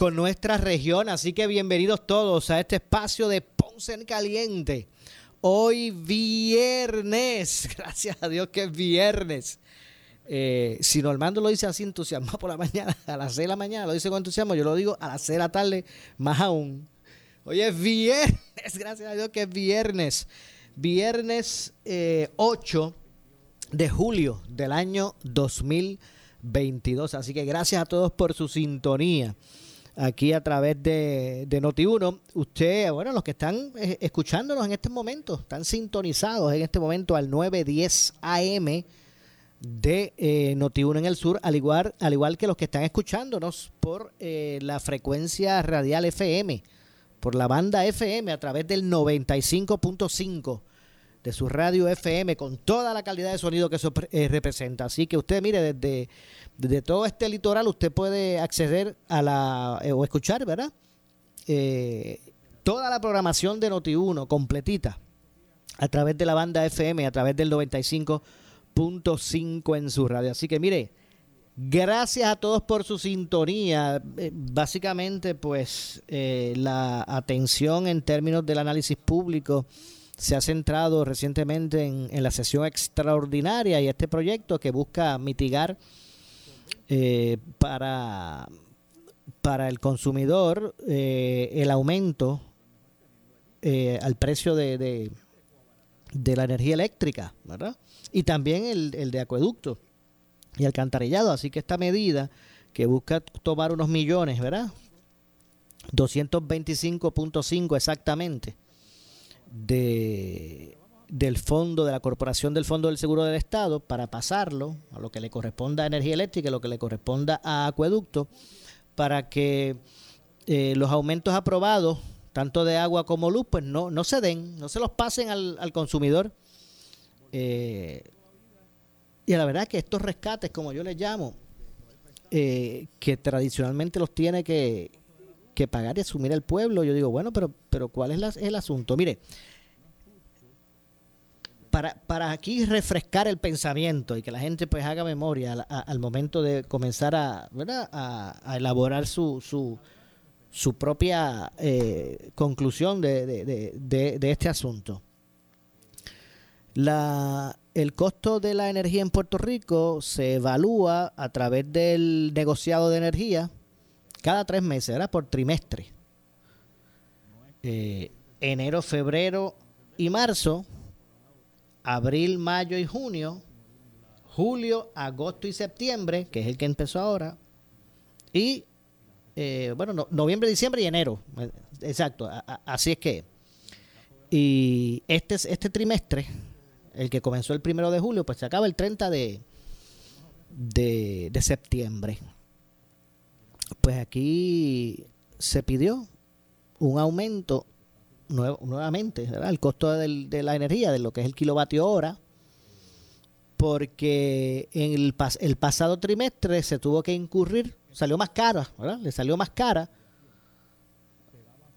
con nuestra región. Así que bienvenidos todos a este espacio de Ponce en Caliente. Hoy viernes, gracias a Dios que es viernes. Eh, si Normando lo dice así entusiasmado por la mañana, a las 6 de la mañana, lo dice con entusiasmo, yo lo digo a las 6 de la tarde, más aún. Hoy es viernes, gracias a Dios que es viernes viernes 8 eh, de julio del año 2022. Así que gracias a todos por su sintonía aquí a través de, de Noti1. Usted, bueno, los que están eh, escuchándonos en este momento, están sintonizados en este momento al 910 AM de eh, Noti1 en el sur, al igual, al igual que los que están escuchándonos por la frecuencia radial FM, por la banda FM a través del 95.5 de su radio FM con toda la calidad de sonido que eso eh, representa. Así que usted, mire, desde, desde, todo este litoral usted puede acceder a la, eh, o escuchar, ¿verdad? Eh, toda la programación de Noti1 completita a través de la banda FM, a través del 95.5 en su radio. Así que mire, gracias a todos por su sintonía. básicamente, pues la atención en términos del análisis público se ha centrado recientemente en, la sesión extraordinaria y este proyecto que busca mitigar eh, para, para el consumidor eh, el aumento eh, al precio de, de, la energía eléctrica, ¿verdad? Y también el, el de acueducto y alcantarillado. Así que esta medida que busca tomar unos millones, ¿verdad? 225.5 exactamente de, del fondo, de la Corporación del Fondo del Seguro del Estado, para pasarlo a lo que le corresponda a energía eléctrica y lo que le corresponda a acueducto, para que eh, los aumentos aprobados, tanto de agua como luz, pues no, no se den, no se los pasen al, al consumidor. Eh, y la verdad que estos rescates, como yo les llamo, eh, que tradicionalmente los tiene que, que pagar y asumir el pueblo. Yo digo, bueno, pero, pero ¿cuál es el asunto? Mire, para, para aquí refrescar el pensamiento y que la gente pues haga memoria al, momento de comenzar a, a, elaborar su, su, su propia eh, conclusión de, de, de, este asunto. La, el costo de la energía en Puerto Rico se evalúa a través del negociado de energía cada tres meses, era por trimestre. Eh, enero, febrero y marzo, abril, mayo y junio, julio, agosto y septiembre, que es el que empezó ahora, y eh, bueno, noviembre, diciembre y enero. Exacto, así es que. Y este, este trimestre, el que comenzó el primero de julio, pues se acaba el 30 de, de, de septiembre pues aquí se pidió un aumento nuevamente, ¿verdad? el costo de la energía, de lo que es el kilovatio hora, porque en el, el pasado trimestre se tuvo que incurrir, salió más cara, ¿verdad? Le salió más cara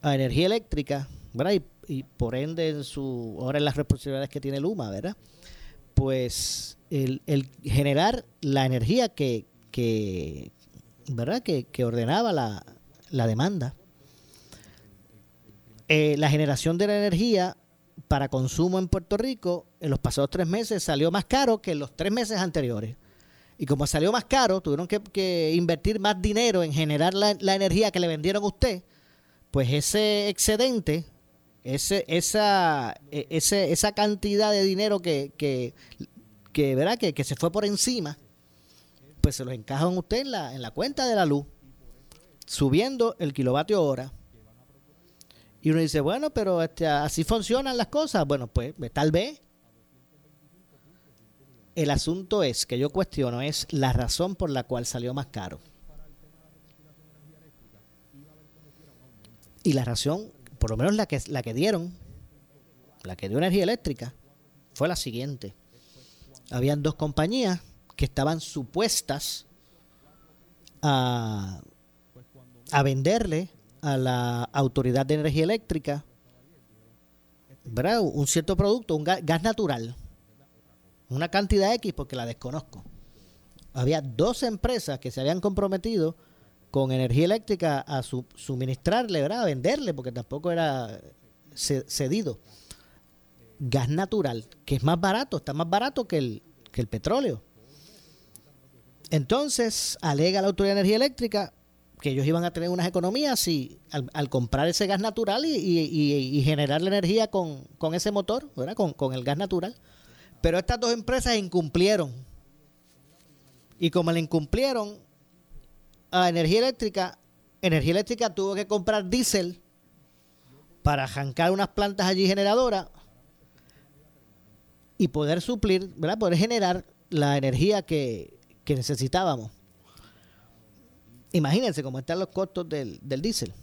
a energía eléctrica, ¿verdad? Y, por ende en su ahora en las responsabilidades que tiene Luma, ¿verdad? Pues el, generar la energía que, ¿verdad? Que, ordenaba la, demanda. Eh, la generación de la energía para consumo en Puerto Rico en los pasados tres meses salió más caro que en los tres meses anteriores. Y como salió más caro, tuvieron que, invertir más dinero en generar la, energía que le vendieron a usted. Pues ese excedente ese, esa, e, ese, esa cantidad de dinero que, que, que, ¿verdad? Que, que se fue por encima, pues se los encajan usted en la, en la cuenta de la luz, subiendo el kilovatio hora. Y uno dice, bueno, pero este, así funcionan las cosas. Bueno, pues, pues tal vez. El asunto es que yo cuestiono es la razón por la cual salió más caro. Y la razón, por lo menos la que, la que dieron, la que dio energía eléctrica, fue la siguiente. Habían dos compañías que estaban supuestas a, venderle a la Autoridad de Energía Eléctrica ¿verdad? un cierto producto, un gas, natural, una cantidad X porque la desconozco. Había dos empresas que se habían comprometido con energía eléctrica a suministrarle, ¿verdad? a venderle, porque tampoco era cedido. Gas natural, que es más barato, está más barato que el petróleo. Entonces, alega la Autoridad de Energía Eléctrica que ellos iban a tener unas economías y, al, comprar ese gas natural y, generar la energía con, ese motor, ¿verdad? Con, con el gas natural. Pero estas dos empresas incumplieron. Y como le incumplieron, a energía eléctrica, energía eléctrica tuvo que comprar diésel para arrancar unas plantas allí generadoras y poder suplir, ¿verdad? Poder generar la energía que, necesitábamos. Imagínense cómo están los costos del, diésel.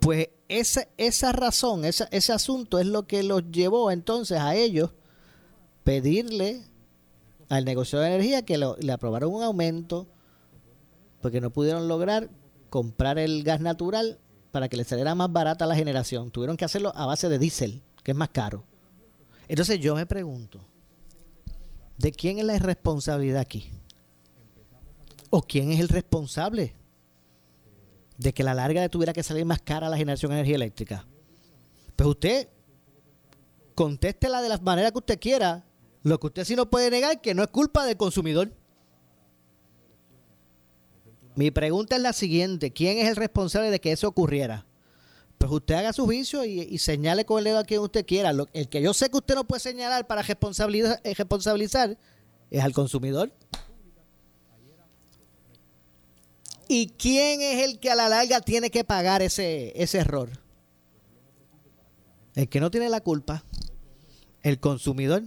Pues esa, esa razón, ese asunto es lo que los llevó entonces a ellos pedirle al negocio de energía que le aprobaron un aumento porque no pudieron lograr comprar el gas natural para que les saliera más barata la generación. Tuvieron que hacerlo a base de diésel, que es más caro. Entonces yo me pregunto, ¿de quién es la responsabilidad aquí? ¿O quién es el responsable de que la larga tuviera que salir más cara la generación de energía eléctrica? Pues usted contéstela de la manera que usted quiera. Lo que usted sí no puede negar que no es culpa del consumidor. Mi pregunta es la siguiente, ¿quién es el responsable de que eso ocurriera? Pues usted haga su juicio y, señale con el dedo a quien usted quiera. el que yo sé que usted no puede señalar para responsabilizar, eh, responsabilizar es al consumidor. ¿Y quién es el que a la larga tiene que pagar ese, ese error? El que no tiene la culpa, el consumidor,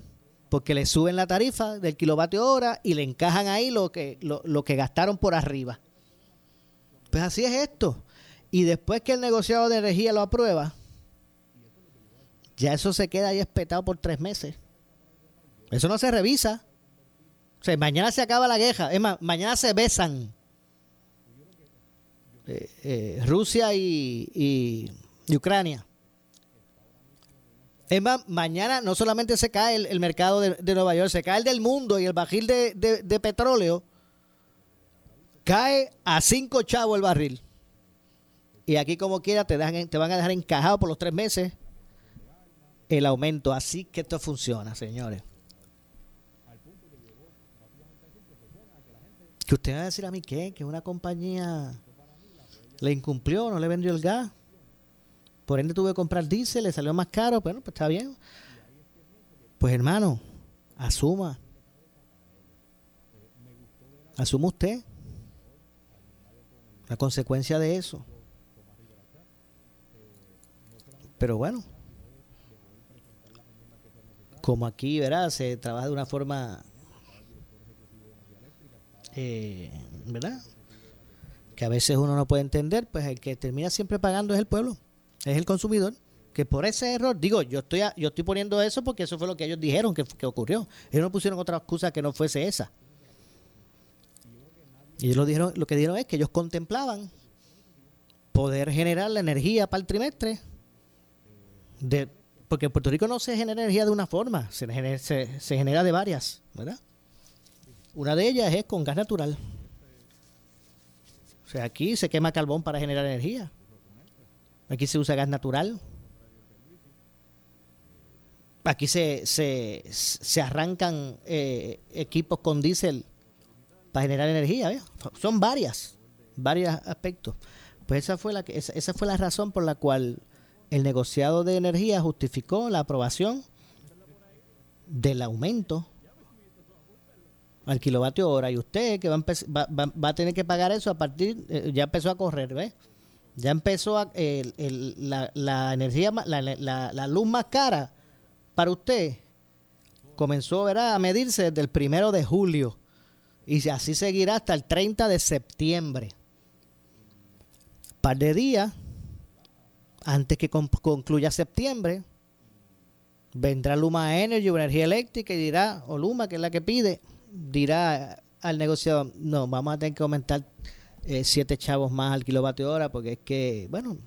porque le suben la tarifa del kilovatio hora y le encajan ahí lo que, lo que gastaron por arriba. Pues así es esto. Y después que el negociado de energía lo aprueba, ya eso se queda ahí espetado por tres meses. Eso no se revisa. O sea, mañana se acaba la guerra. Es más, mañana se besan eh, eh, Rusia y, Ucrania. Es más, mañana no solamente se cae el, mercado de, Nueva York, se cae el del mundo y el bajil de, de petróleo Cae a cinco chavos el barril. Y aquí como quiera te, dejan, te van a dejar encajado por los tres meses el aumento. Así que esto funciona, señores. Que usted va a decir a mí que, que una compañía le incumplió, no le vendió el gas. Por ende tuve que comprar diésel, le salió más caro. Bueno, pues está bien. Pues hermano, asuma. Asuma usted la consecuencia de eso. Pero bueno, como aquí, ¿verdad? Se trabaja de una forma, eh, ¿verdad? Que a veces uno no puede entender, pues el que termina siempre pagando es el pueblo, es el consumidor. Que por ese error, digo, yo estoy yo estoy poniendo eso porque eso fue lo que ellos dijeron que, que ocurrió. Ellos no pusieron otra excusa que no fuese esa. Y ellos lo, dijeron, lo que dijeron es que ellos contemplaban poder generar la energía para el trimestre. De, porque en Puerto Rico no se genera energía de una forma, se genera, se, genera de varias, ¿verdad? Una de ellas es con gas natural. O sea, aquí se quema carbón para generar energía. Aquí se usa gas natural. Aquí se, se, se arrancan eh, equipos con diésel para generar energía. Son varias, varios aspectos. Pues esa fue la esa, fue la razón por la cual el negociado de energía justificó la aprobación del aumento al kilovatio hora y usted que va a, tener que pagar eso a partir, eh, ya empezó a correr, ¿ves? Ya empezó a, la, energía, la, la, luz más cara para usted comenzó a medirse desde el primero de julio y así seguirá hasta el 30 de septiembre. Par de días antes que concluya septiembre, vendrá Luma Energy o Energía Eléctrica y dirá, o Luma, que es la que pide, dirá al negociador, no, vamos a tener que aumentar eh, siete chavos más al kilovatio hora porque es que, bueno,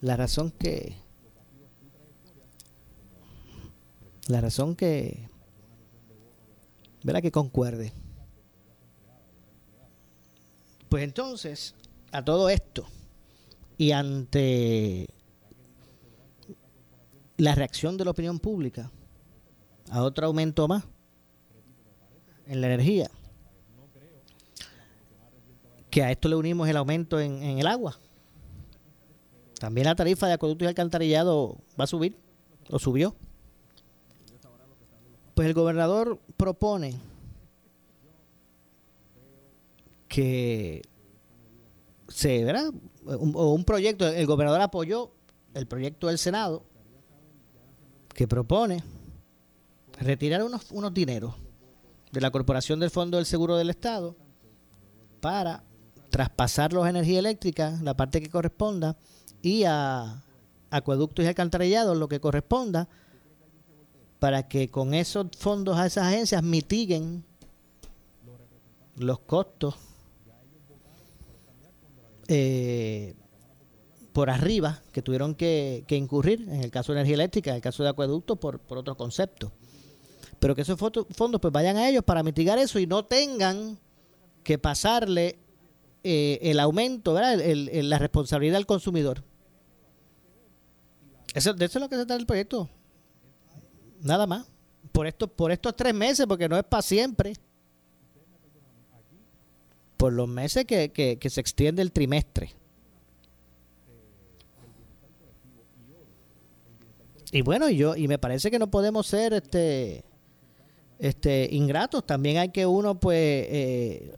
la razón que... La razón que... ¿Verdad? Que concuerde. Pues entonces, a todo esto, y ante la reacción de la opinión pública a otro aumento más en la energía, que a esto le unimos el aumento en, el agua. También la tarifa de acueducto y alcantarillado va a subir, o subió. Pues el gobernador propone que se, ¿verdad? Un, o un proyecto, el gobernador apoyó el proyecto del Senado que propone retirar unos, unos dineros de la Corporación del Fondo del Seguro del Estado para traspasar los energía eléctrica, la parte que corresponda, y a acueductos y alcantarillados lo que corresponda, para que con esos fondos a esas agencias mitiguen los costos eh, por arriba que tuvieron que, incurrir, en el caso de energía eléctrica, en el caso de acueductos, por, por otros conceptos. Pero que esos fondos pues vayan a ellos para mitigar eso y no tengan que pasarle eh, el aumento, la responsabilidad del consumidor. Eso, de eso es lo que se trata el proyecto. Nada más. Por, esto, por estos tres meses, porque no es para siempre. Por los meses que, que se extiende el trimestre. y bueno, y yo y me parece que no podemos ser este este ingratos, también hay que uno pues eh,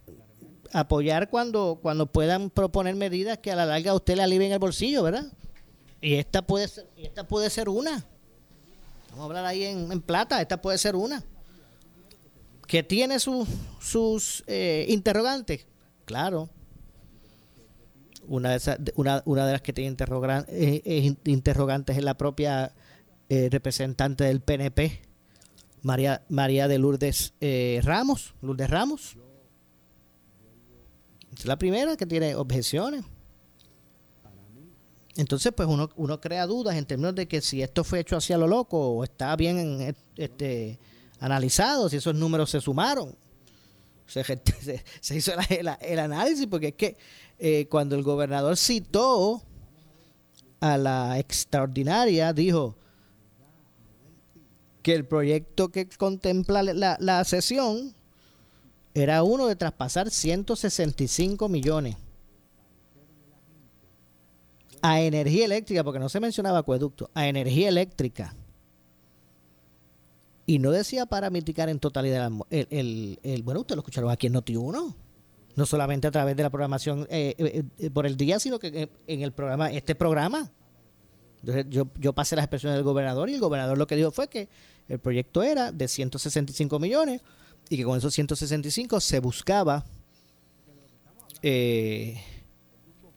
apoyar cuando cuando puedan proponer medidas que a la larga a usted le alivien el bolsillo, ¿verdad? Y esta puede ser esta puede ser una. Vamos a hablar ahí en, plata, esta puede ser una. Que tiene sus sus eh, interrogantes, claro. Una de, esas, una, de las que tiene eh, interrogantes es la propia eh, representante del PNP, María, María de Lourdes eh, Ramos, Lourdes Ramos. Es la primera que tiene objeciones. Entonces, pues uno, uno crea dudas en términos de que si esto fue hecho hacia lo loco o está bien este, analizado, si esos números se sumaron. Se, hizo el, análisis porque es que eh, cuando el gobernador citó a la extraordinaria, dijo, que el proyecto que contempla la, la sesión era uno de traspasar 165 millones a energía eléctrica, porque no se mencionaba acueducto, a energía eléctrica. Y no decía para mitigar en totalidad el, bueno, usted lo escucharon aquí en Noti1, no solamente a través de la programación eh, eh, eh, por el día, sino que en el programa, este programa. Entonces yo, yo pasé las expresiones del gobernador y el gobernador lo que dijo fue que el proyecto era de 165 millones y que con esos 165 se buscaba eh,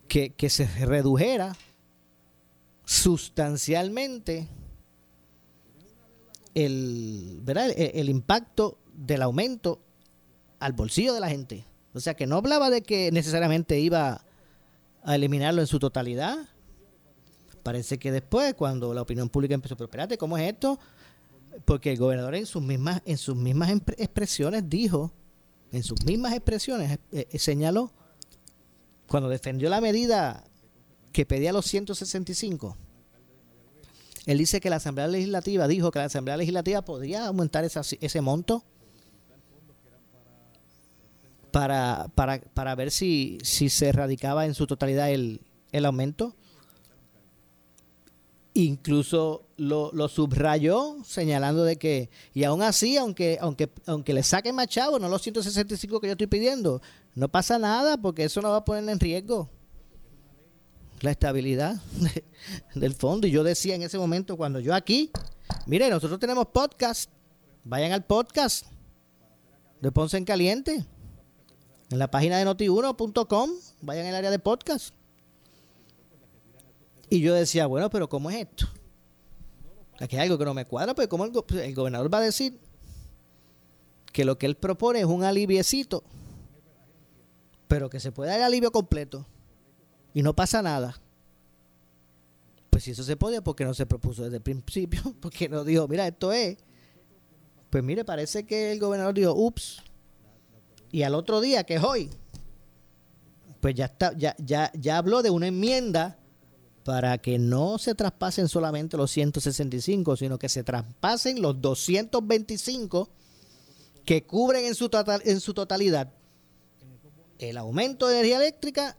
que, se redujera sustancialmente el, ¿verdad? El, impacto del aumento al bolsillo de la gente. O sea, que no hablaba de que necesariamente iba a eliminarlo en su totalidad. Parece que después, cuando la opinión pública empezó, pero espérate, ¿cómo es esto? porque el gobernador en sus mismas en sus mismas expresiones dijo en sus mismas expresiones eh, eh, señaló cuando defendió la medida que pedía los 165 él dice que la Asamblea Legislativa dijo que la Asamblea Legislativa podía aumentar ese monto para, para, para ver si, si se erradicaba en su totalidad el, el aumento. Incluso lo, lo, subrayó señalando de que, y aún así, aunque, aunque, aunque le saquen más chavos, no los 165 que yo estoy pidiendo, no pasa nada porque eso no va a poner en riesgo la estabilidad del fondo. Y yo decía en ese momento, cuando yo aquí, mire, nosotros tenemos podcast, vayan al podcast de Ponce en Caliente, en la página de notiuno.com, vayan al área de podcast. Y yo decía, bueno, pero ¿cómo es esto? Aquí hay algo que no me cuadra, pues ¿cómo el, el gobernador va a decir que lo que él propone es un aliviecito, pero que se puede dar alivio completo y no pasa nada. Pues si eso se podía, ¿por qué no se propuso desde el principio? Porque no dijo, mira, esto es. Pues mire, parece que el gobernador dijo, ups. Y al otro día, que es hoy, pues ya está, ya, ya, ya habló de una enmienda para que no se traspasen solamente los 165, sino que se traspasen los 225 que cubren en su, total, en su totalidad el aumento de energía eléctrica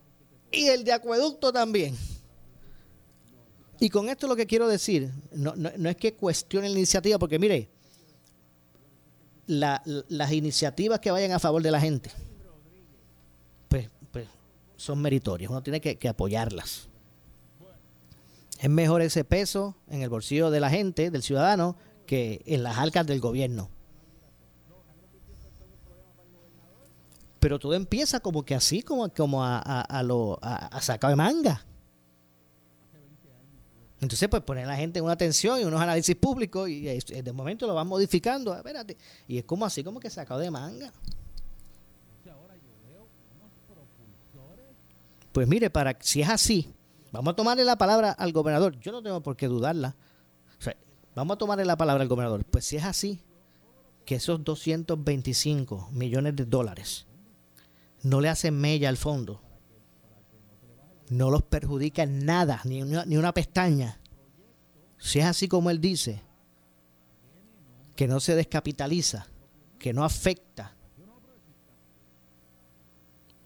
y el de acueducto también. Y con esto lo que quiero decir, no, es que cuestione la iniciativa, porque mire, las iniciativas que vayan a favor de la gente, pues, pues son meritorias, uno tiene que, que apoyarlas. Es mejor ese peso en el bolsillo de la gente, del ciudadano, que en las arcas del gobierno. Pero todo empieza como que así, como, como a, a, lo, a, de manga. Entonces, pues poner a la gente en una atención y unos análisis públicos y, de momento lo van modificando. Espérate. Y es como así, como que sacado de manga. Pues mire, para si es así, vamos a tomarle la palabra al gobernador. Yo no tengo por qué dudarla. vamos a tomarle la palabra al gobernador. Pues si es así, que esos 225 millones de dólares no le hacen mella al fondo. No los perjudica en nada, ni una, ni una pestaña. Si es así como él dice, que no se descapitaliza, que no afecta,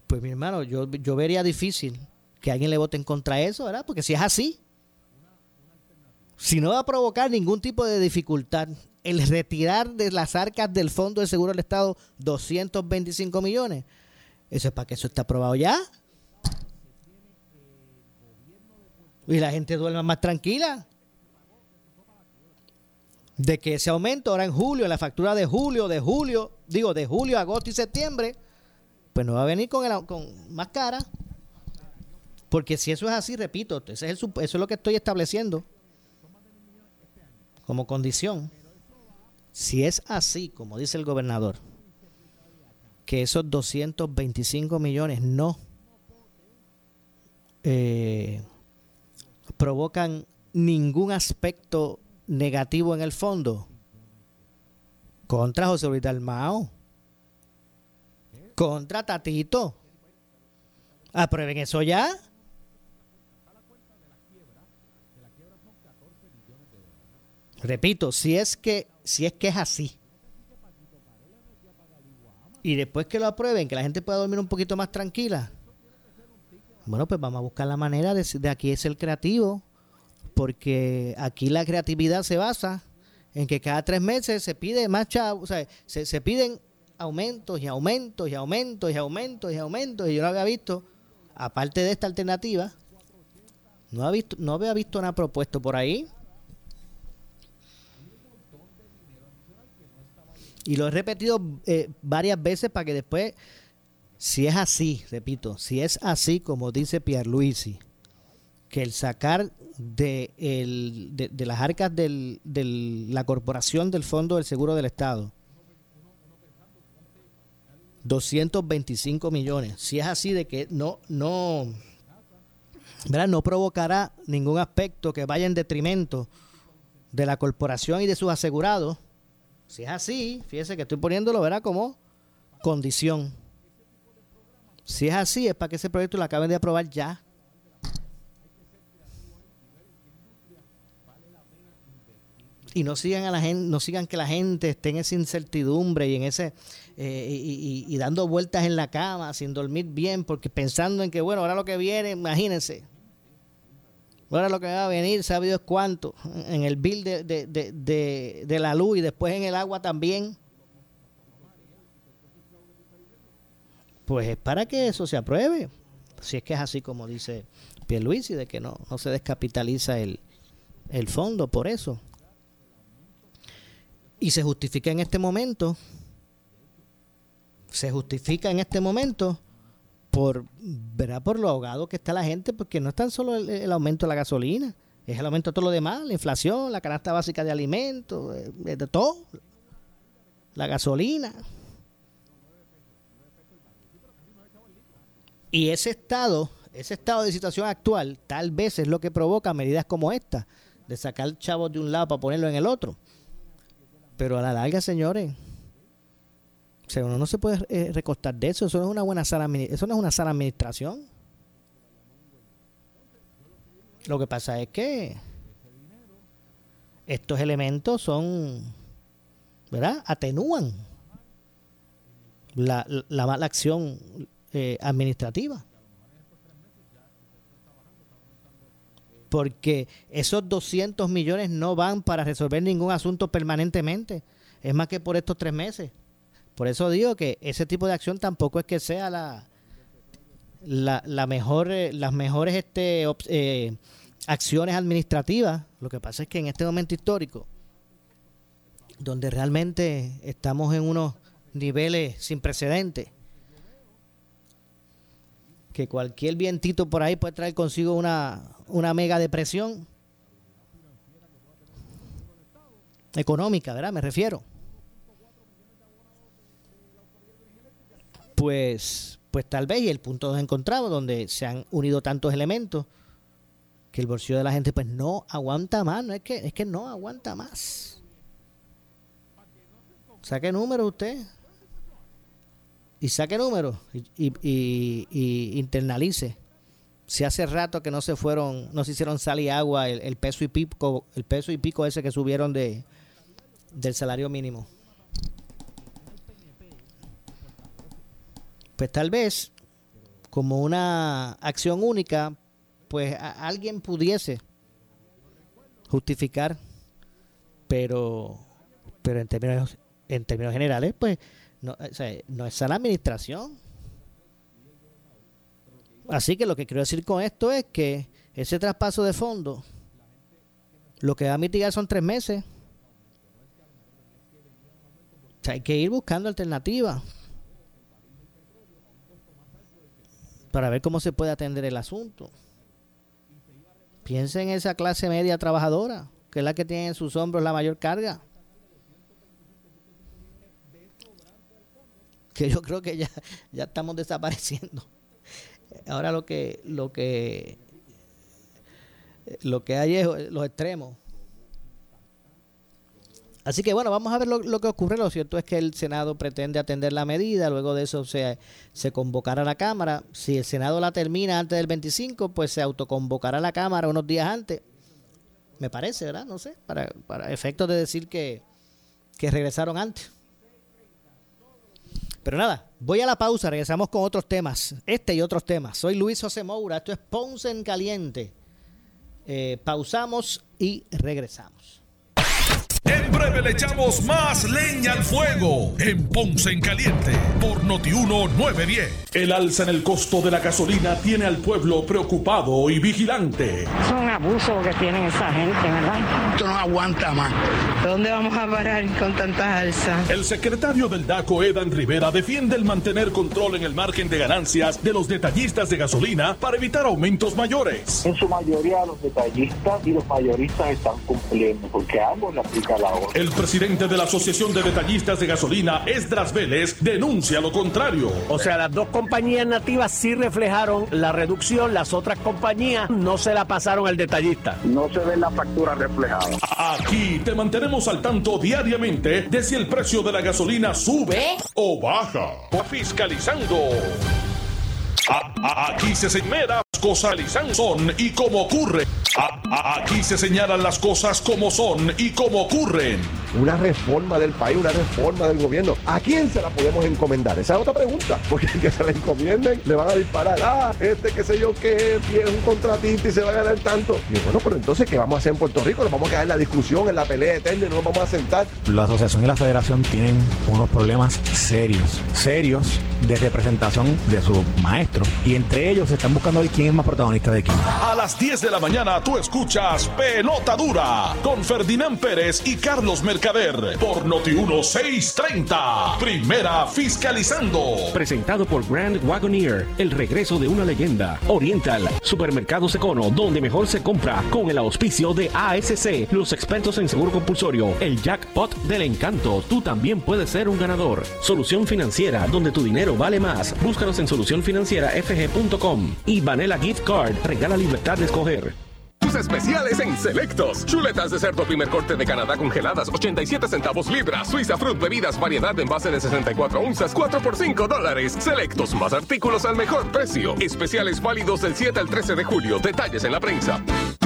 pues mi hermano, yo, yo vería difícil que alguien le vote en contra de eso, ¿verdad? Porque si es así, si no va a provocar ningún tipo de dificultad el retirar de las arcas del Fondo de Seguro del Estado 225 millones, eso es para que eso está aprobado ya. Y la gente duerma más tranquila. De que ese aumento ahora en julio, la factura de julio, de julio, digo, de julio, agosto y septiembre, pues no va a venir con, el, con más cara. Porque si eso es así, repito, ese es eso es lo que estoy estableciendo como condición. Si es así, como dice el gobernador, que esos 225 millones no eh, provocan ningún aspecto negativo en el fondo. Contra José Luis Dalmao. Contra Tatito. Aprueben eso ya. Repito, si es que si es que es así y después que lo aprueben, que la gente pueda dormir un poquito más tranquila, bueno, pues vamos a buscar la manera de, aquí ser creativo, porque aquí la creatividad se basa en que cada tres meses se pide más chavos, o sea, se, se piden aumentos y aumentos y aumentos y aumentos y aumentos, y yo no había visto, aparte de esta alternativa, no, había visto, no había visto nada propuesto por ahí. Y lo he repetido eh, varias veces para que después, si es así, repito, si es así como dice Pierluisi, que el sacar de, las arcas de la corporación del Fondo del Seguro del Estado, 225 millones, si es así de que no, no, ¿verdad? no provocará ningún aspecto que vaya en detrimento de la corporación y de sus asegurados, si es así, fíjese que estoy poniéndolo, ¿verdad? Como condición. Si es así, es para que ese proyecto lo acaben de aprobar ya. y no sigan a la gente, no sigan que la gente esté en esa incertidumbre y en ese eh, y, dando vueltas en la cama sin dormir bien, porque pensando en que bueno, ahora lo que viene, imagínense. Ahora lo que va a venir, sabe Dios cuánto, en el bill de, de, de, de, la luz y después en el agua también. Pues es para que eso se apruebe. Si es que es así como dice Pierluisi, de que no, no se descapitaliza el, el fondo por eso. Y se justifica en este momento, se justifica en este momento por, ¿verdad? por lo ahogado que está la gente, porque no es tan solo el, aumento de la gasolina, es el aumento de todo lo demás, la inflación, la canasta básica de alimentos, de, eh, de todo, la gasolina. Y ese estado, ese estado de situación actual, tal vez es lo que provoca medidas como esta, de sacar chavos de un lado para ponerlo en el otro. Pero a la larga, señores, uno no se puede eh, recostar de eso. Eso no es una buena sana, eso no es una sana administración. Lo que pasa es que estos elementos son, ¿verdad? Atenúan la, la mala acción eh, administrativa. Porque esos 200 millones no van para resolver ningún asunto permanentemente. Es más que por estos tres meses. Por eso digo que ese tipo de acción tampoco es que sea la, la, mejor, eh, las mejores este, eh, acciones administrativas. Lo que pasa es que en este momento histórico, donde realmente estamos en unos niveles sin precedentes, que cualquier vientito por ahí puede traer consigo una, una mega depresión económica, ¿verdad? Me refiero. Pues, pues tal vez y el punto nos encontramos donde se han unido tantos elementos que el bolsillo de la gente pues no aguanta más, no es que, es que no aguanta más. Saque números usted y saque números y, y, internalice. Si hace rato que no se fueron, no se hicieron sal y agua el, el peso y pico, el peso y pico ese que subieron de del salario mínimo. Pues tal vez como una acción única, pues alguien pudiese justificar, pero pero en términos en términos generales, pues no, no es la administración. Así que lo que quiero decir con esto es que ese traspaso de fondo lo que va a mitigar son tres meses. O sea, hay que ir buscando alternativas. Para ver cómo se puede atender el asunto. Piensa en esa clase media trabajadora, que es la que tiene en sus hombros la mayor carga. Que yo creo que ya, ya estamos desapareciendo. Ahora lo que, lo que, lo que hay es los extremos. Así que bueno, vamos a ver lo, que ocurre. Lo cierto es que el Senado pretende atender la medida, luego de eso se, se convocará a la Cámara. Si el Senado la termina antes del 25, pues se autoconvocará a la Cámara unos días antes. Me parece, ¿verdad? No sé, para, efectos de decir que, que regresaron antes. Pero nada, voy a la pausa, regresamos con otros temas, este y otros temas. Soy Luis José Moura, esto es Ponce en Caliente. Eh, pausamos y regresamos. En breve le echamos más leña al fuego en Ponce en Caliente por Notiuno 910. El alza en el costo de la gasolina tiene al pueblo preocupado y vigilante. Es un abuso que tienen esa gente, ¿verdad? Esto no aguanta más. ¿Dónde vamos a parar con tanta alza? El secretario del DACO, Edan Rivera, defiende el mantener control en el margen de ganancias de los detallistas de gasolina para evitar aumentos mayores. En su mayoría los detallistas y los mayoristas están cumpliendo porque ambos le aplican el presidente de la Asociación de Detallistas de Gasolina, Esdras Vélez, denuncia lo contrario. O sea, las dos compañías nativas sí reflejaron la reducción, las otras compañías no se la pasaron al detallista. No se ve la factura reflejada. Aquí te mantenemos al tanto diariamente de si el precio de la gasolina sube o baja. Fiscalizando. aquí se señala cosas son y como ocurre. aquí se señalan las cosas como son y como ocurren. Una reforma del país, una reforma del gobierno. ¿A quién se la podemos encomendar? Esa es otra pregunta. Porque el que se la encomienden le van a disparar. Ah, este qué sé yo que es un contratista y se va a ganar tanto. Y bueno, pero entonces, ¿qué vamos a hacer en Puerto Rico? Nos vamos a quedar en la discusión, en la pelea eterna y no nos vamos a sentar. La asociación y la federación tienen unos problemas serios, serios de representación de su maestro. Y entre ellos se están buscando hoy quién más protagonista de quién. A las 10 de la mañana tú escuchas Pelota Dura con Ferdinand Pérez y Carlos Mercader por Noti 1630. Primera fiscalizando. Presentado por Grand Wagoneer, el regreso de una leyenda. Oriental, Supermercado Econo, donde mejor se compra con el auspicio de ASC, los expertos en seguro compulsorio, el jackpot del encanto. Tú también puedes ser un ganador. Solución financiera, donde tu dinero vale más. Búscanos en solucionfinancierafg.com. Y Vanilla Gift Card, regala libertad de escoger especiales en Selectos. Chuletas de cerdo primer corte de Canadá congeladas, 87 centavos libra. Suiza Fruit bebidas, variedad en base de 64 onzas, 4 por 5 dólares. Selectos, más artículos al mejor precio. Especiales válidos del 7 al 13 de julio. Detalles en la prensa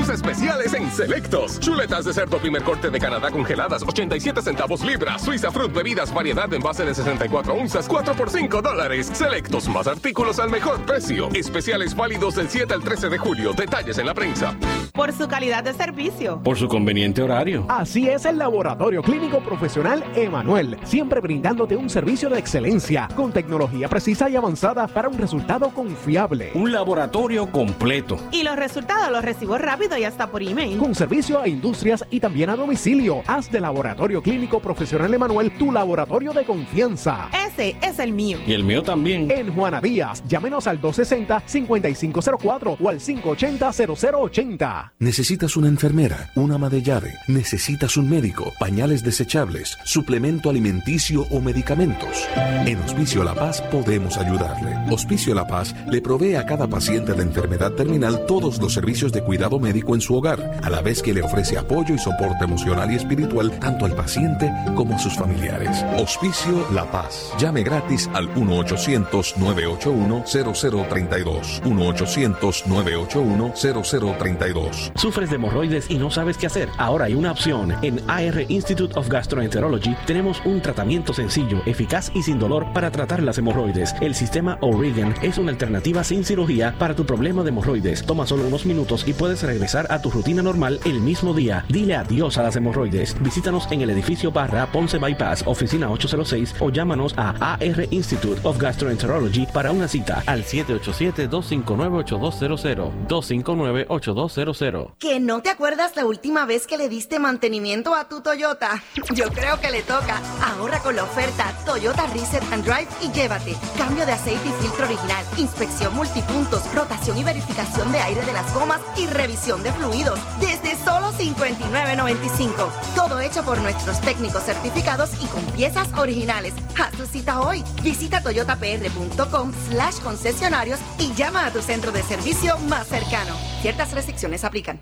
especiales en Selectos. Chuletas de cerdo primer corte de Canadá congeladas, 87 centavos libra. Suiza Fruit bebidas, variedad en base de 64 onzas, 4 por 5 dólares. Selectos, más artículos al mejor precio. Especiales válidos del 7 al 13 de julio. Detalles en la prensa. Por su calidad de servicio. Por su conveniente horario. Así es el Laboratorio Clínico Profesional Emanuel. Siempre brindándote un servicio de excelencia, con tecnología precisa y avanzada para un resultado confiable. Un laboratorio completo. Y los resultados los recibo rápido y hasta por email. Con servicio a industrias y también a domicilio. Haz de Laboratorio Clínico Profesional Emanuel tu laboratorio de confianza. Ese es el mío. Y el mío también. En Juana Díaz, llámenos al 260-5504 o al 580-0080. Necesitas una enfermera, una ama de llave, necesitas un médico, pañales desechables, suplemento alimenticio o medicamentos. En Hospicio La Paz podemos ayudarle. Hospicio La Paz le provee a cada paciente de enfermedad terminal todos los servicios de cuidado médico en su hogar, a la vez que le ofrece apoyo y soporte emocional y espiritual tanto al paciente como a sus familiares. Hospicio La Paz. Llame gratis al 1-800-981-0032. 1-800-981-0032. ¿Sufres de hemorroides y no sabes qué hacer? Ahora hay una opción. En AR Institute of Gastroenterology tenemos un tratamiento sencillo, eficaz y sin dolor para tratar las hemorroides. El sistema O'Regan es una alternativa sin cirugía para tu problema de hemorroides. Toma solo unos minutos y puedes regresar a tu rutina normal el mismo día. Dile adiós a las hemorroides. Visítanos en el edificio Barra Ponce Bypass, oficina 806 o llámanos a AR Institute of Gastroenterology para una cita al 787-259-8200. 259-8200. ¿Que no te acuerdas la última vez que le diste mantenimiento a tu Toyota? Yo creo que le toca. Ahorra con la oferta Toyota Reset and Drive y llévate cambio de aceite y filtro original, inspección multipuntos, rotación y verificación de aire de las gomas y revisión de fluidos desde solo $59.95. Todo hecho por nuestros técnicos certificados y con piezas originales. Haz tu cita hoy. Visita toyotapr.com slash concesionarios y llama a tu centro de servicio más cercano. Ciertas restricciones aplican.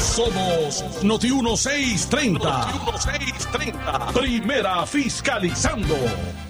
Somos Noti 1630. Noti 1630. Primera fiscalizando.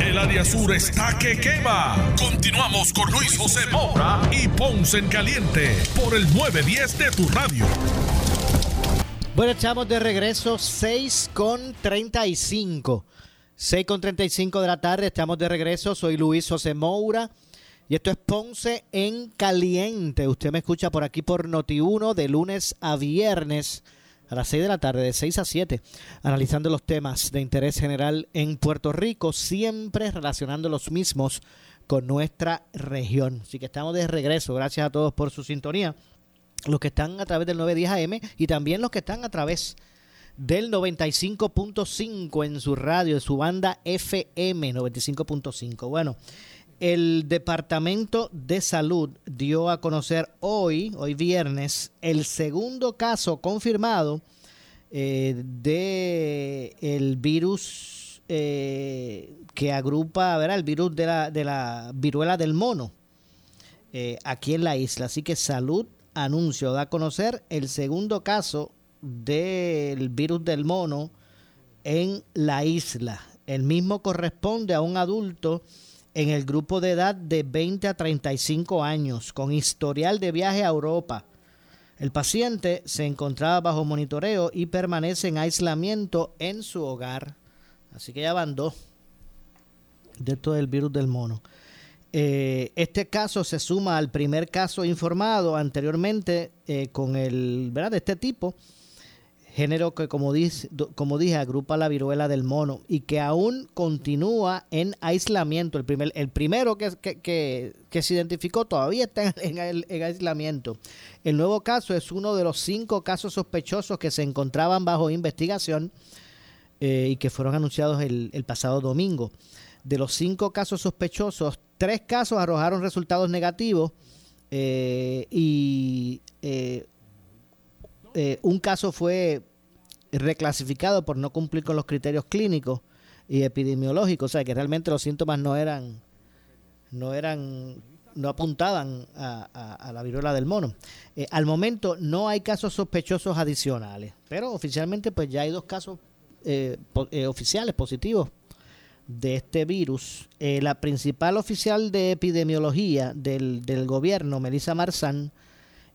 El área sur está que quema. Continuamos con Luis José Moura y Ponce en Caliente por el 910 de tu radio. Bueno, estamos de regreso 6 con 35. 6 con 35 de la tarde, estamos de regreso. Soy Luis José Moura y esto es Ponce en Caliente. Usted me escucha por aquí por Noti1 de lunes a viernes a las 6 de la tarde, de 6 a 7, analizando los temas de interés general en Puerto Rico, siempre relacionando los mismos con nuestra región. Así que estamos de regreso. Gracias a todos por su sintonía. Los que están a través del 910 AM y también los que están a través del 95.5 en su radio, en su banda FM 95.5. Bueno, el Departamento de Salud dio a conocer hoy, hoy viernes, el segundo caso confirmado eh, de el virus eh, que agrupa, ¿verdad? El virus de la, de la viruela del mono eh, aquí en la isla. Así que Salud anuncio, da a conocer el segundo caso del virus del mono en la isla. El mismo corresponde a un adulto en el grupo de edad de 20 a 35 años, con historial de viaje a Europa. El paciente se encontraba bajo monitoreo y permanece en aislamiento en su hogar. Así que ya van dos de esto del virus del mono. Eh, este caso se suma al primer caso informado anteriormente eh, con el, ¿verdad? De este tipo, género que como, dice, como dije agrupa la viruela del mono y que aún continúa en aislamiento. El, primer, el primero que, que, que, se identificó todavía está en, en, aislamiento. El nuevo caso es uno de los cinco casos sospechosos que se encontraban bajo investigación eh, y que fueron anunciados el, el pasado domingo. De los cinco casos sospechosos, tres casos arrojaron resultados negativos eh, y eh, eh, un caso fue reclasificado por no cumplir con los criterios clínicos y epidemiológicos, o sea que realmente los síntomas no eran, no eran, no apuntaban a, la viruela del mono. al momento no hay casos sospechosos adicionales, pero oficialmente pues ya hay dos casos oficiales positivos de este virus, eh, la principal oficial de epidemiología del, del gobierno, Melissa Marzán,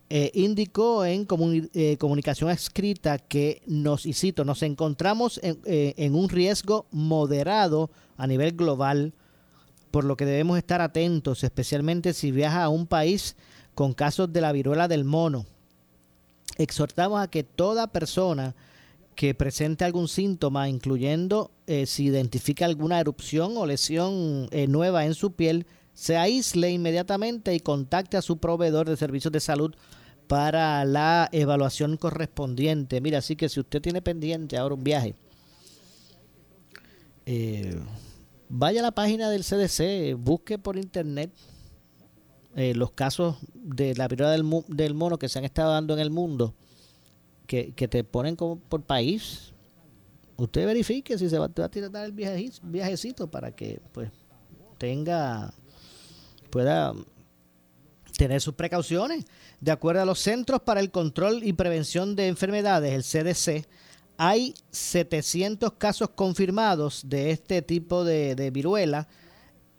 eh, indicó en eh, comunicación escrita que nos, y nos encontramos en, en, un riesgo moderado a nivel global, por lo que debemos estar atentos, especialmente si viaja a un país con casos de la viruela del mono. Exhortamos a que toda persona que presente algún síntoma, incluyendo eh, si identifica alguna erupción o lesión eh, nueva en su piel, se aísle inmediatamente y contacte a su proveedor de servicios de salud para la evaluación correspondiente. Mira, así que si usted tiene pendiente ahora un viaje, eh, vaya a la página del CDC, busque por internet los casos de la viruela del, del mono que se han estado dando en el mundo que, te ponen como por país, usted verifique si se va, a tirar el viajecito para que pues tenga, pueda tener sus precauciones. De acuerdo a los Centros para el Control y Prevención de Enfermedades, el CDC, hay 700 casos confirmados de este tipo de, viruela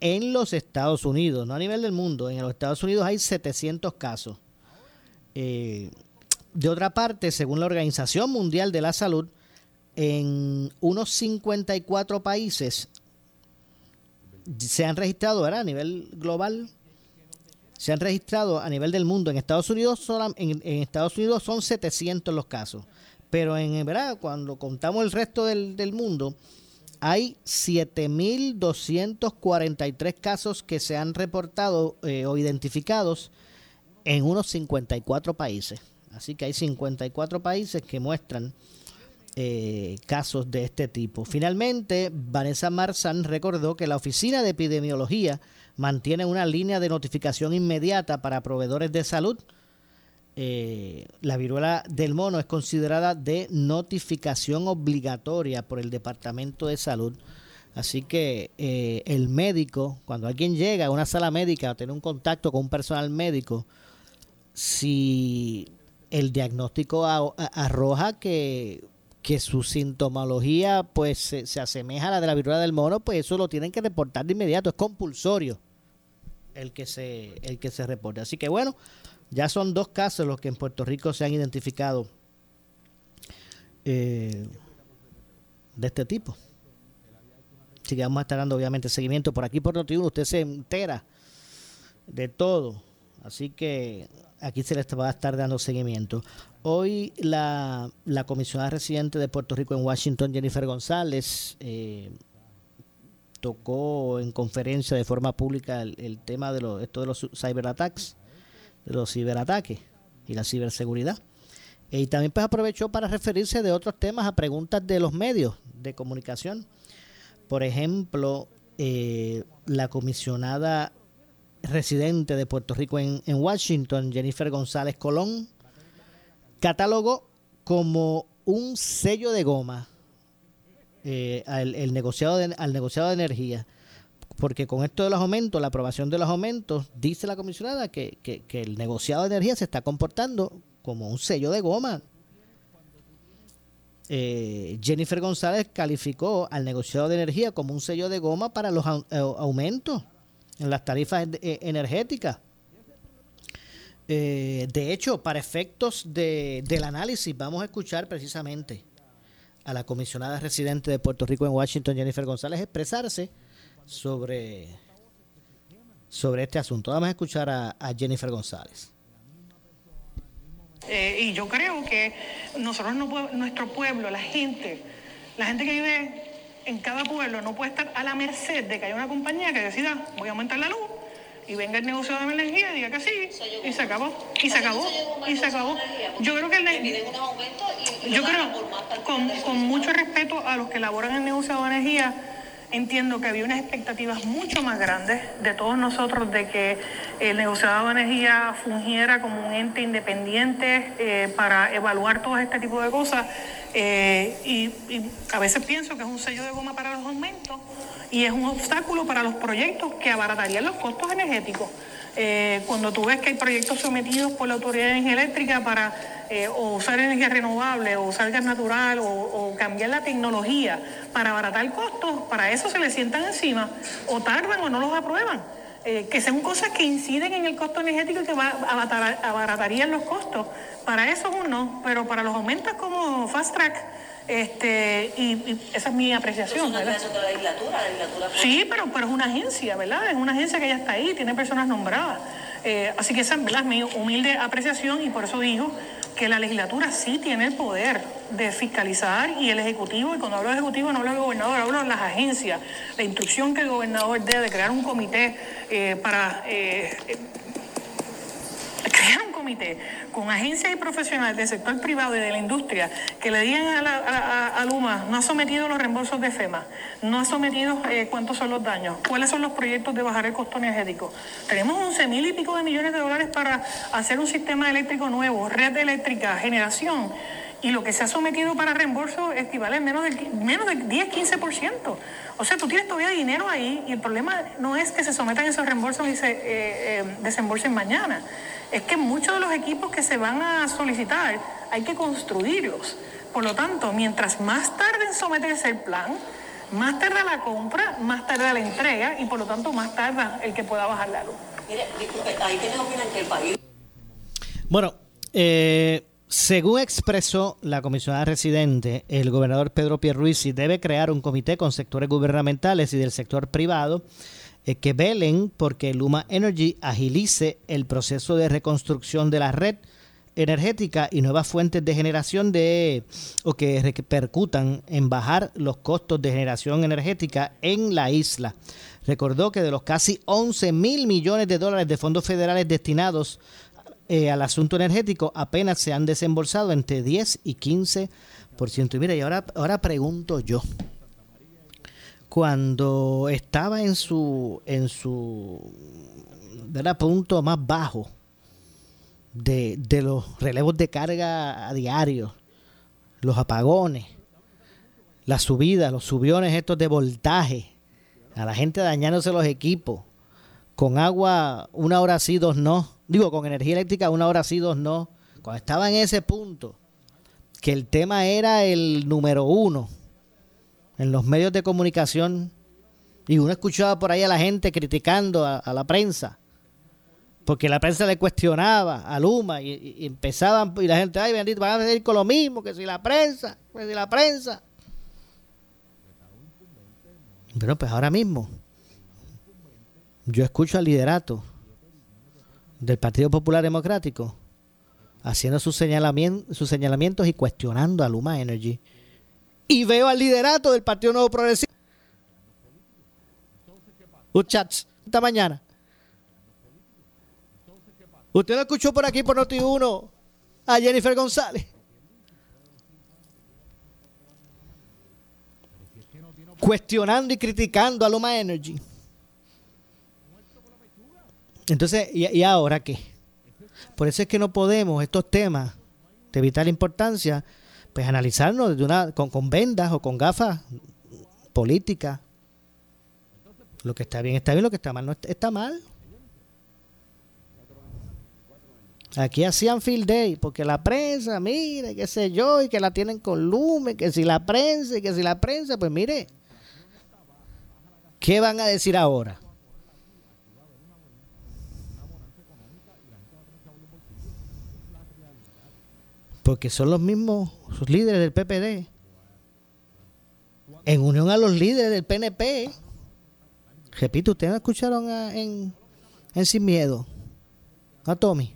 en los Estados Unidos, no a nivel del mundo. En los Estados Unidos hay 700 casos. Eh, de otra parte, según la Organización Mundial de la Salud, en unos 54 países se han registrado, ¿verdad? A nivel global, se han registrado a nivel del mundo. En Estados Unidos, son, en, Estados Unidos son 700 los casos. Pero en verdad, cuando contamos el resto del, del mundo, hay 7.243 casos que se han reportado eh, o identificados en unos 54 países. Así que hay 54 países que muestran eh, casos de este tipo. Finalmente, Vanessa Marzán recordó que la Oficina de Epidemiología mantiene una línea de notificación inmediata para proveedores de salud. Eh, la viruela del mono es considerada de notificación obligatoria por el Departamento de Salud. Así que eh, el médico, cuando alguien llega a una sala médica a tener un contacto con un personal médico, si el diagnóstico arroja que, que su sintomología pues se, asemeja a la de la viruela del mono, pues eso lo tienen que reportar de inmediato, es compulsorio el que se el que se reporte. Así que bueno, ya son dos casos los que en Puerto Rico se han identificado eh, de este tipo. Así que vamos a estar dando obviamente seguimiento por aquí por Notiuno, usted se entera de todo. Así que aquí se les va a estar dando seguimiento. Hoy la, comisionada residente de Puerto Rico en Washington, Jennifer González, eh, tocó en conferencia de forma pública el, tema de esto de los cyberattacks, de los ciberataques y la ciberseguridad. Y también pues aprovechó para referirse de otros temas a preguntas de los medios de comunicación. Por ejemplo, eh, la comisionada residente de Puerto Rico en, Washington, Jennifer González Colón, catalogó como un sello de goma eh, al, el negociado de- al negociado de energía. Porque con esto de los aumentos, la aprobación de los aumentos, dice la comisionada que, que- que el negociado de energía se está comportando como un sello de goma. Eh, Jennifer González calificó al negociado de energía como un sello de goma para los au- aumentos en las tarifas eh, energéticas. Eh, de hecho, para efectos de- del análisis, vamos a escuchar precisamente a la comisionada residente de Puerto Rico en Washington, Jennifer González, expresarse sobre, sobre este asunto. Vamos a escuchar a, Jennifer González. Eh, y yo creo que nosotros, nuestro pueblo, la gente, la gente que vive en cada pueblo no puede estar a la merced de que haya una compañía que decida voy a aumentar la luz y venga el negocio de energía y diga que sí y se acabó y se acabó y se acabó. Yo creo que el yo creo con, con mucho respeto a los que elaboran el negocio de energía entiendo que había unas expectativas mucho más grandes de todos nosotros de que el negociado de energía fungiera como un ente independiente eh, para evaluar todo este tipo de cosas. eh, y, y a veces pienso que es un sello de goma para los aumentos y es un obstáculo para los proyectos que abaratarían los costos energéticos. Eh, cuando tú ves que hay proyectos sometidos por la Autoridad de Energía Eléctrica para eh, o usar energía renovable o usar gas natural o, cambiar la tecnología para abaratar costos, para eso se le sientan encima o tardan o no los aprueban. Eh, que son cosas que inciden en el costo energético y que va, abaratarían los costos. Para eso es un no, pero para los aumentos como Fast Track, este, y, y esa es mi apreciación. ¿verdad? Sí, pero, pero es una agencia, ¿verdad? Es una agencia que ya está ahí, tiene personas nombradas. Eh, así que esa ¿verdad? es mi humilde apreciación y por eso digo que la legislatura sí tiene el poder de fiscalizar y el Ejecutivo, y cuando hablo de Ejecutivo no hablo del gobernador, hablo de las agencias, la instrucción que el gobernador debe de crear un comité eh, para eh, crear un comité con agencias y profesionales del sector privado y de la industria que le digan a, la, a, a- Luma, no ha sometido los reembolsos de FEMA, no ha sometido eh, cuántos son los daños, cuáles son los proyectos de bajar el costo energético. Tenemos 11 mil y pico de millones de dólares para hacer un sistema eléctrico nuevo, red eléctrica, generación. Y lo que se ha sometido para reembolso equivale a menos del, menos del 10-15%. O sea, tú tienes todavía dinero ahí y el problema no es que se sometan esos reembolsos y se eh, eh, desembolsen mañana. Es que muchos de los equipos que se van a solicitar hay que construirlos. Por lo tanto, mientras más tarde en someterse el plan, más tarda la compra, más tarda la entrega y por lo tanto más tarda el que pueda bajar la luz. Mire, disculpe, ahí quienes opinan que el país Bueno, eh, según expresó la comisionada residente, el gobernador Pedro Pierluisi debe crear un comité con sectores gubernamentales y del sector privado eh, que velen porque Luma Energy agilice el proceso de reconstrucción de la red energética y nuevas fuentes de generación de o que repercutan en bajar los costos de generación energética en la isla. Recordó que de los casi 11 mil millones de dólares de fondos federales destinados eh, al asunto energético apenas se han desembolsado entre 10 y 15%. Y mira, y ahora, ahora pregunto yo, cuando estaba en su, en su ¿verdad? punto más bajo de, de los relevos de carga a diario, los apagones, las subidas, los subiones estos de voltaje, a la gente dañándose los equipos, con agua una hora sí, dos no, digo, con energía eléctrica una hora sí, dos no, cuando estaba en ese punto, que el tema era el número uno en los medios de comunicación, y uno escuchaba por ahí a la gente criticando a, la prensa, porque la prensa le cuestionaba a Luma y, y- y empezaban, y la gente, ay bendito, van a venir con lo mismo, que si la prensa, que si la prensa. Pero pues ahora mismo, yo escucho al liderato del Partido Popular Democrático haciendo sus, señalamientos, sus señalamientos y cuestionando a Luma Energy y veo al liderato del Partido Nuevo Progresista. Muchachos, esta mañana. Usted lo escuchó por aquí por Noti1 a Jennifer González. Cuestionando y criticando a Loma Energy. Entonces, ¿y, ahora qué? Por eso es que no podemos estos temas de vital importancia pues analizarnos desde una, con, vendas o con gafas políticas. Lo que está bien está bien, lo que está mal no está, está mal. Aquí hacían field day, porque la prensa, mire, qué sé yo, y que la tienen con lumen, que si la prensa, y que si la prensa, pues mire, ¿qué van a decir ahora? Porque son los mismos líderes del PPD, en unión a los líderes del PNP. Repito, ¿ustedes no escucharon en, en Sin Miedo a Tommy?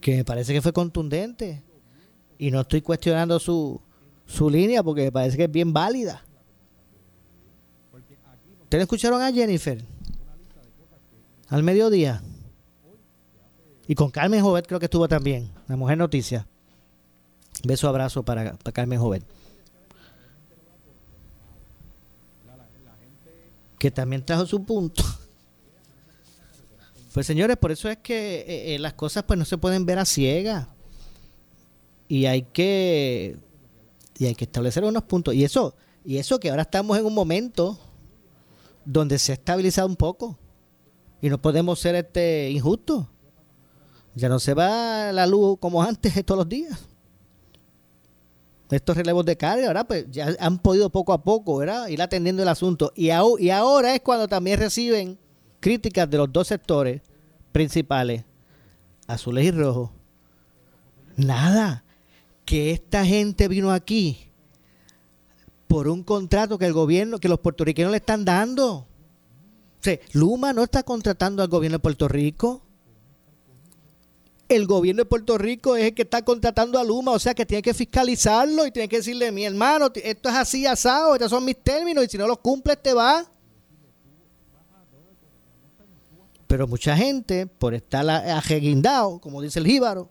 Que me parece que fue contundente. Y no estoy cuestionando su, su línea porque me parece que es bien válida. ¿Ustedes escucharon a Jennifer? Al mediodía. Y con Carmen Jovet creo que estuvo también. La mujer noticia. Beso, abrazo para, para Carmen Jovet. Que también trajo su punto. Pues señores, por eso es que eh, eh, las cosas pues no se pueden ver a ciegas. Y hay que y hay que establecer unos puntos. Y eso, y eso que ahora estamos en un momento donde se ha estabilizado un poco. Y no podemos ser este injustos. Ya no se va la luz como antes todos los días. Estos relevos de carga, ¿verdad? Pues ya han podido poco a poco, ¿verdad? Ir atendiendo el asunto. Y, y ahora es cuando también reciben críticas de los dos sectores principales, azules y rojos. Nada, que esta gente vino aquí por un contrato que el gobierno, que los puertorriqueños le están dando. O sea, Luma no está contratando al gobierno de Puerto Rico. El gobierno de Puerto Rico es el que está contratando a Luma, o sea que tiene que fiscalizarlo y tiene que decirle, mi hermano, esto es así asado, estos son mis términos y si no los cumples te va. Pero mucha gente, por estar ajeguindado, como dice el jíbaro,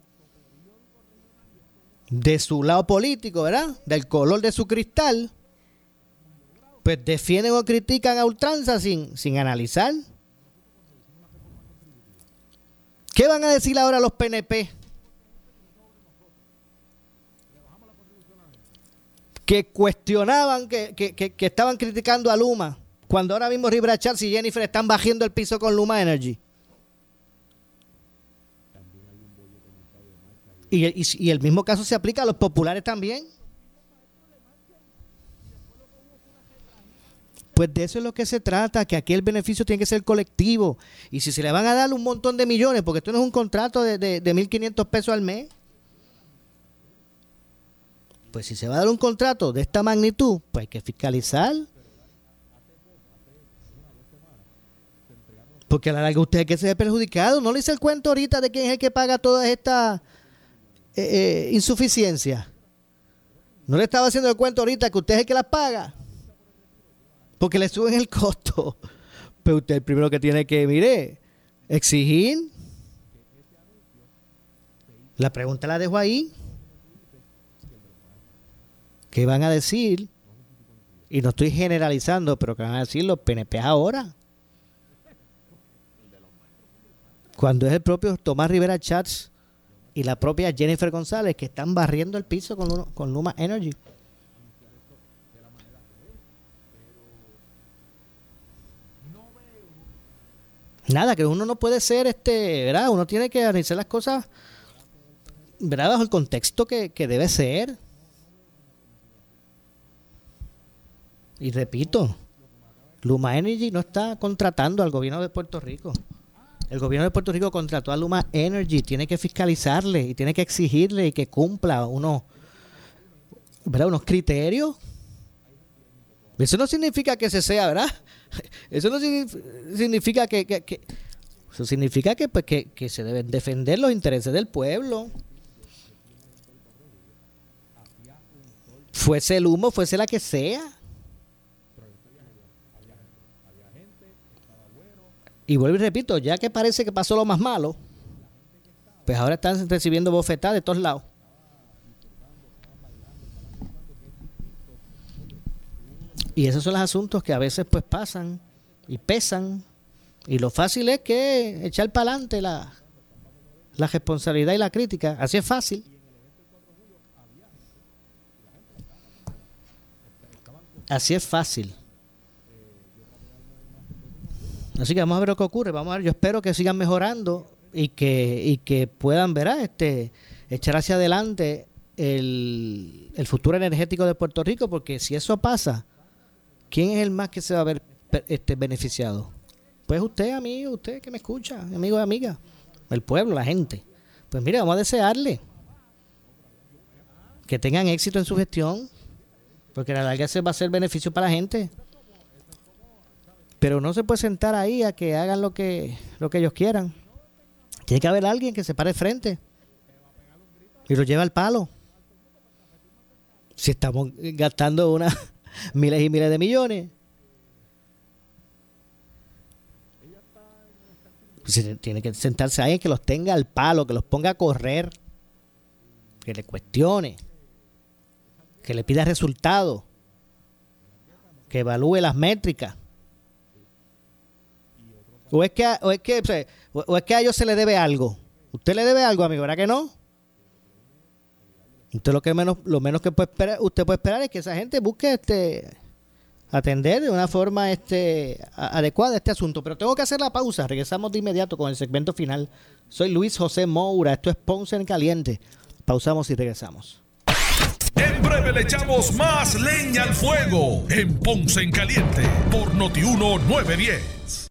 de su lado político, ¿verdad? Del color de su cristal, pues defienden o critican a ultranza sin, sin analizar. ¿Qué van a decir ahora los PNP? Que cuestionaban, que, que- que- estaban criticando a Luma, cuando ahora mismo Rivera Chats y Jennifer están bajando el piso con Luma Energy. Y- y el mismo caso se aplica a los populares también. Pues de eso es lo que se trata, que aquí el beneficio tiene que ser colectivo. Y si se le van a dar un montón de millones, porque esto no es un contrato de, de, de 1.500 pesos al mes, pues si se va a dar un contrato de esta magnitud, pues hay que fiscalizar. Porque a la larga usted es que se ve perjudicado. No le hice el cuento ahorita de quién es el que paga todas estas eh, eh, insuficiencias. No le estaba haciendo el cuento ahorita que usted es el que las paga. Porque le suben el costo. Pero usted el primero que tiene que, mire, exigir. La pregunta la dejo ahí. ¿Qué van a decir? Y no estoy generalizando, pero ¿qué van a decir los PNP ahora? Cuando es el propio Tomás Rivera Chats y la propia Jennifer González que están barriendo el piso con, con Luma Energy. Nada, que uno no puede ser, este, ¿verdad? Uno tiene que analizar las cosas, ¿verdad? Bajo el contexto que, debe ser. Y repito, Luma Energy no está contratando al gobierno de Puerto Rico. El gobierno de Puerto Rico contrató a Luma Energy, tiene que fiscalizarle y tiene que exigirle y que cumpla unos, ¿verdad? unos criterios. Eso no significa que se sea, ¿verdad? Eso no signif- significa que, que- que- eso significa que, pues, que, que se deben defender los intereses del pueblo. Fuese el humo, fuese la que sea. Y vuelvo y repito, ya que parece que pasó lo más malo, pues ahora están recibiendo bofetadas de todos lados. Y esos son los asuntos que a veces pues pasan y pesan. Y lo fácil es que echar para adelante la, la responsabilidad y la crítica. Así es fácil. Así es fácil. Así que vamos a ver lo que ocurre. Vamos a ver. Yo espero que sigan mejorando y que, y que puedan ver este echar hacia adelante el, el futuro energético de Puerto Rico, porque si eso pasa, ¿quién es el más que se va a ver este, beneficiado? Pues usted, amigo, usted que me escucha, amigo y amiga, el pueblo, la gente. Pues mire, vamos a desearle que tengan éxito en su gestión, porque la larga se va a ser beneficio para la gente. Pero no se puede sentar ahí a que hagan lo que, lo que ellos quieran. Tiene que haber alguien que se pare frente y lo lleve al palo. Si estamos gastando unas miles y miles de millones. Pues tiene que sentarse ahí que los tenga al palo, que los ponga a correr, que le cuestione, que le pida resultados, que evalúe las métricas. O es que, o es que, o es que a ellos se le debe algo. ¿Usted le debe algo, amigo? ¿Verdad que no? Entonces lo menos, que puede usted puede esperar es que esa gente busque este atender de una forma este adecuada este asunto. Pero tengo que hacer la pausa. Regresamos de inmediato con el segmento final. Soy Luis José Moura. Esto es Ponce en Caliente. Pausamos y regresamos. En breve le echamos más leña al fuego en Ponce en Caliente por Notiuno 910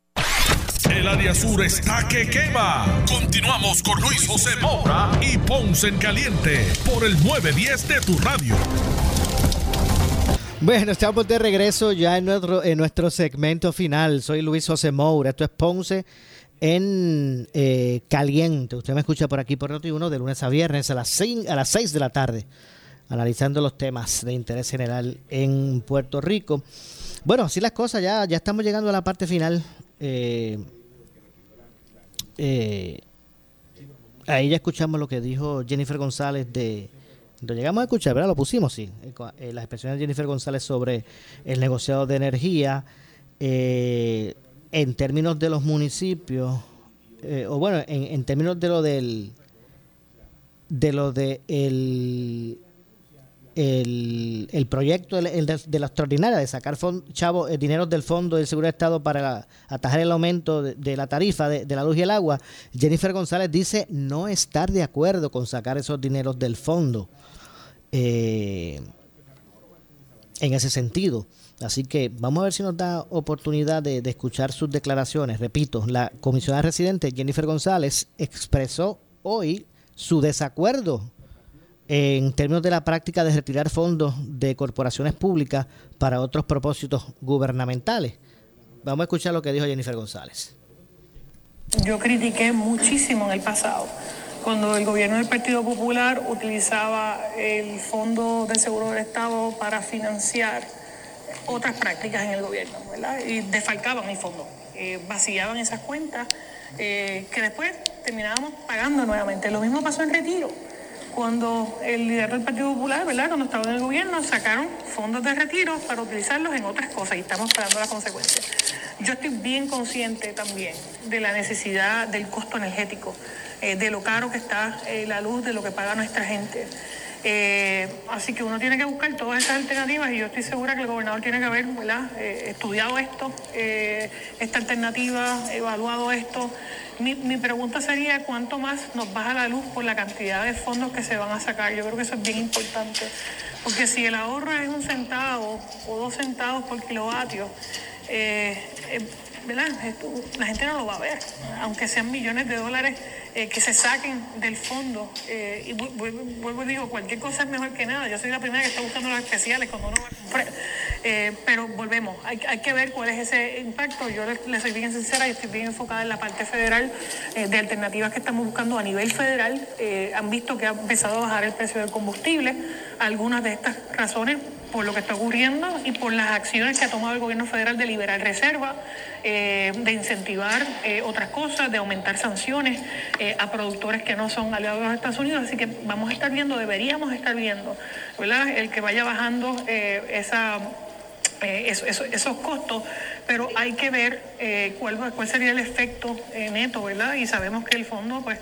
El área sur está que quema. Continuamos con Luis José Moura y Ponce en Caliente por el 910 de tu radio. Bueno, estamos de regreso ya en nuestro, en nuestro segmento final. Soy Luis José Moura. Esto es Ponce en eh, Caliente. Usted me escucha por aquí por Noti1 de lunes a viernes a las 6, a las 6 de la tarde, analizando los temas de interés general en Puerto Rico. Bueno, así las cosas, ya, ya estamos llegando a la parte final. Eh, eh, ahí ya escuchamos lo que dijo Jennifer González de... Lo llegamos a escuchar, ¿verdad? Lo pusimos, sí. Eh, eh, las expresiones de Jennifer González sobre el negociado de energía. Eh, en términos de los municipios, o bueno, en, en, términos de lo del... De lo de el el, el proyecto de, la extraordinaria de sacar chavo, el eh, dinero del Fondo del Seguro de Estado para atajar el aumento de, la tarifa de, la luz y el agua, Jennifer González dice no estar de acuerdo con sacar esos dineros del fondo eh, en ese sentido. Así que vamos a ver si nos da oportunidad de, de escuchar sus declaraciones. Repito, la comisionada residente Jennifer González expresó hoy su desacuerdo en términos de la práctica de retirar fondos de corporaciones públicas para otros propósitos gubernamentales. Vamos a escuchar lo que dijo Jennifer González. Yo critiqué muchísimo en el pasado cuando el gobierno del Partido Popular utilizaba el Fondo de Seguro del Estado para financiar otras prácticas en el gobierno, ¿verdad? Y defalcaban el fondo, eh, vaciaban esas cuentas eh, que después terminábamos pagando nuevamente. Lo mismo pasó en retiro cuando el líder del Partido Popular, ¿verdad? Cuando estaba en el gobierno, sacaron fondos de retiro para utilizarlos en otras cosas y estamos pagando las consecuencias. Yo estoy bien consciente también de la necesidad del costo energético, eh, de lo caro que está eh, la luz, de lo que paga nuestra gente. Eh, así que uno tiene que buscar todas esas alternativas y yo estoy segura que el gobernador tiene que haber estudiado esto, esta alternativa, evaluado esto. Mi, pregunta sería cuánto más nos baja la luz por la cantidad de fondos que se van a sacar. Yo creo que eso es bien importante, porque si el ahorro es un centavo o dos centavos por kilovatio, eh, eh. La gente no lo va a ver, aunque sean millones de dólares eh, que se saquen del fondo. Eh, y vuelvo y digo, cualquier cosa es mejor que nada. Yo soy la primera que está buscando los especiales cuando uno va a comprar. Eh, pero volvemos, hay, que ver cuál es ese impacto. Yo le, soy bien sincera y estoy bien enfocada en la parte federal de alternativas que estamos buscando a nivel federal. han visto que ha empezado a bajar el precio del combustible. Algunas de estas razones por lo que está ocurriendo y por las acciones que ha tomado el gobierno federal de liberar reservas, eh, de incentivar eh, otras cosas, de aumentar sanciones eh, a productores que no son aliados de Estados Unidos. Así que vamos a estar viendo, deberíamos estar viendo, ¿verdad? El que vaya bajando esos costos, pero hay que ver cuál sería el efecto neto, ¿verdad? Y sabemos que el fondo, pues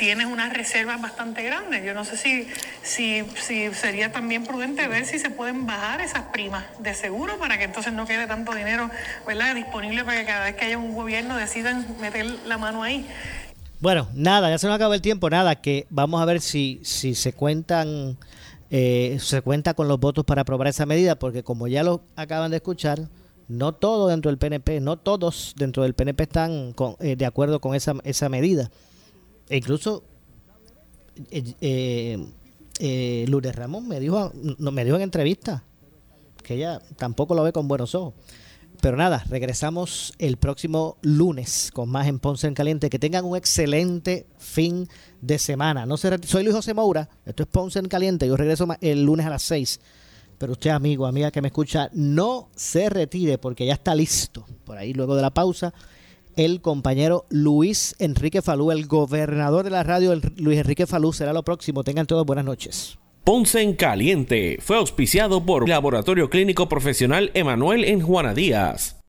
tienes unas reservas bastante grandes. Yo no sé si, si, si sería también prudente ver si se pueden bajar esas primas de seguro para que entonces no quede tanto dinero ¿verdad? disponible para que cada vez que haya un gobierno decidan meter la mano ahí. Bueno, nada, ya se nos acabó el tiempo, nada, que vamos a ver si, si se cuentan, eh, se cuenta con los votos para aprobar esa medida, porque como ya lo acaban de escuchar, no todo dentro del PNP, no todos dentro del PNP están eh, de acuerdo con esa, esa medida. E incluso eh, eh, eh, Lourdes Ramón me dijo, me dijo en entrevista que ella tampoco lo ve con buenos ojos. Pero nada, regresamos el próximo lunes con más en Ponce en Caliente. Que tengan un excelente fin de semana. No se Soy Luis José Moura, esto es Ponce en Caliente. Yo regreso el lunes a las 6. Pero usted, amigo, amiga que me escucha, no se retire porque ya está listo. Por ahí, luego de la pausa, el compañero Luis Enrique Falú, el gobernador de la radio, Luis Enrique Falú, será lo próximo. Tengan todos buenas noches. Ponce en Caliente fue auspiciado por Laboratorio Clínico Profesional Emanuel en Juana Díaz.